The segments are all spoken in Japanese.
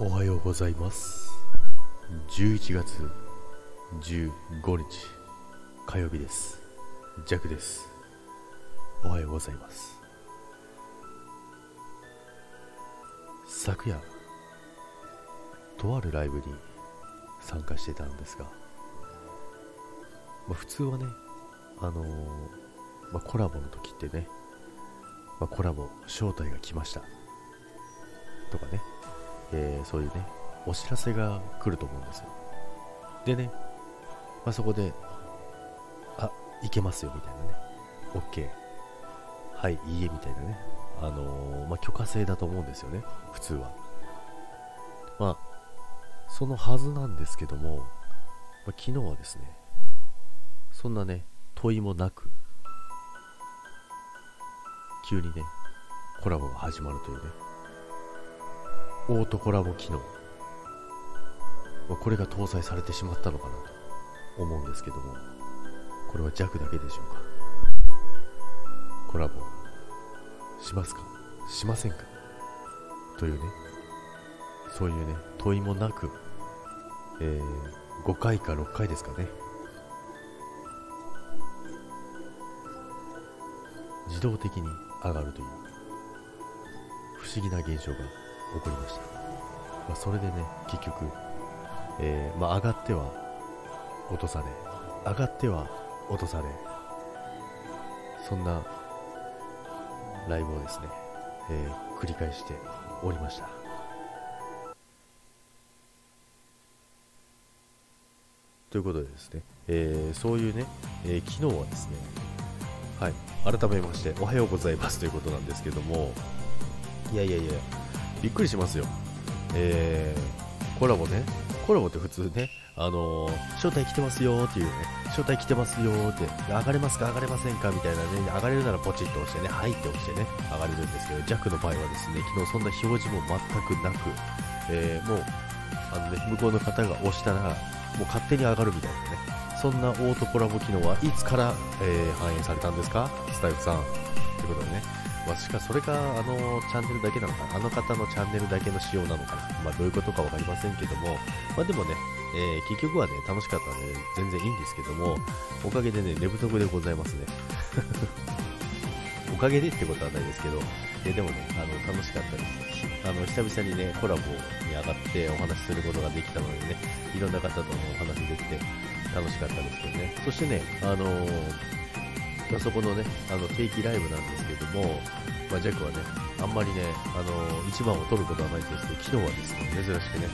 おはようございます。11月15日火曜日です。ジャクです。おはようございます。昨夜とあるライブに参加してたんですが、まあ、普通はねあのー、まあ、コラボの時ってね、まあ、コラボ招待が来ました。とかね。えー、そういうね、お知らせが来ると思うんですよ。でね、まあ、そこで、あ、いけますよみたいなね、OK、はい、いいえみたいなね、あのー、まあ、許可制だと思うんですよね、普通は。まあ、そのはずなんですけども、まあ、昨日はですね、そんなね、問いもなく、急にね、コラボが始まるというね、オートコラボ機能、まあ、これが搭載されてしまったのかなと思うんですけどもこれは弱だけでしょうか？コラボしますか？しませんか？というねそういうね問いもなく、えー、5回か6回ですかね。自動的に上がるという不思議な現象が起こりました、まあ、それでね結局、えー、まあ、上がっては落とされ上がっては落とされそんなライブをですね、えー、繰り返しておりました。ということでですね、えー、そういうね、えー、昨日はですね、はい、改めましておはようございますということなんですけども、いやいやいや、びっくりしますよ。えー、コラボね。コラボって普通ね、あのー、招待来てますよっていうね、招待来てますよって、上がれますか？上がれませんか？みたいなね、上がれるならポチッと押してね、はいって押してね、上がれるんですけど、ジャックの場合はですね、昨日そんな表示も全くなく、えー、もう、あのね、向こうの方が押したら、もう勝手に上がるみたいなね、そんなオートコラボ機能はいつから、えー、反映されたんですか？スタイフさん。ということでね、まあ、しかそれがあのチャンネルだけなのかなあの方のチャンネルだけの仕様なのかな、まあ、どういうことか分かりませんけども、まあ、でもね、えー、結局はね、楽しかったんで、全然いいんですけども、おかげでね、寝不足でございますね。おかげでってことはないですけど、えでもね、あの、楽しかったです。あの、久々にね、コラボに上がってお話しすることができたのでね、いろんな方ともお話できて楽しかったですけどね。そしてね、あのーまあ、そこのね、あの定期ライブなんですけども、まあ、ジャックはね、あんまりね、あの1番を取ることはないんですけど、昨日はですね、珍しくね、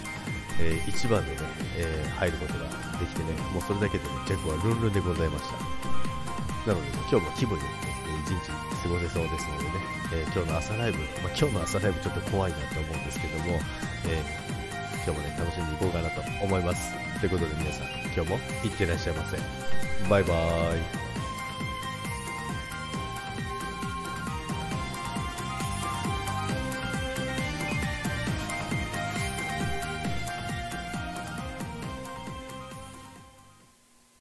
えー、1番でね、えー、入ることができてね、もうそれだけでね、ジャックはルンルンでございました。なので、ね、今日も気分よくね、一日過ごせそうですのでね、えー、今日の朝ライブ、まあ、今日の朝ライブちょっと怖いなと思うんですけども、え今日もね、楽しんでいこうかなと思います。ということで皆さん、今日もいってらっしゃいませ。バイバーイ。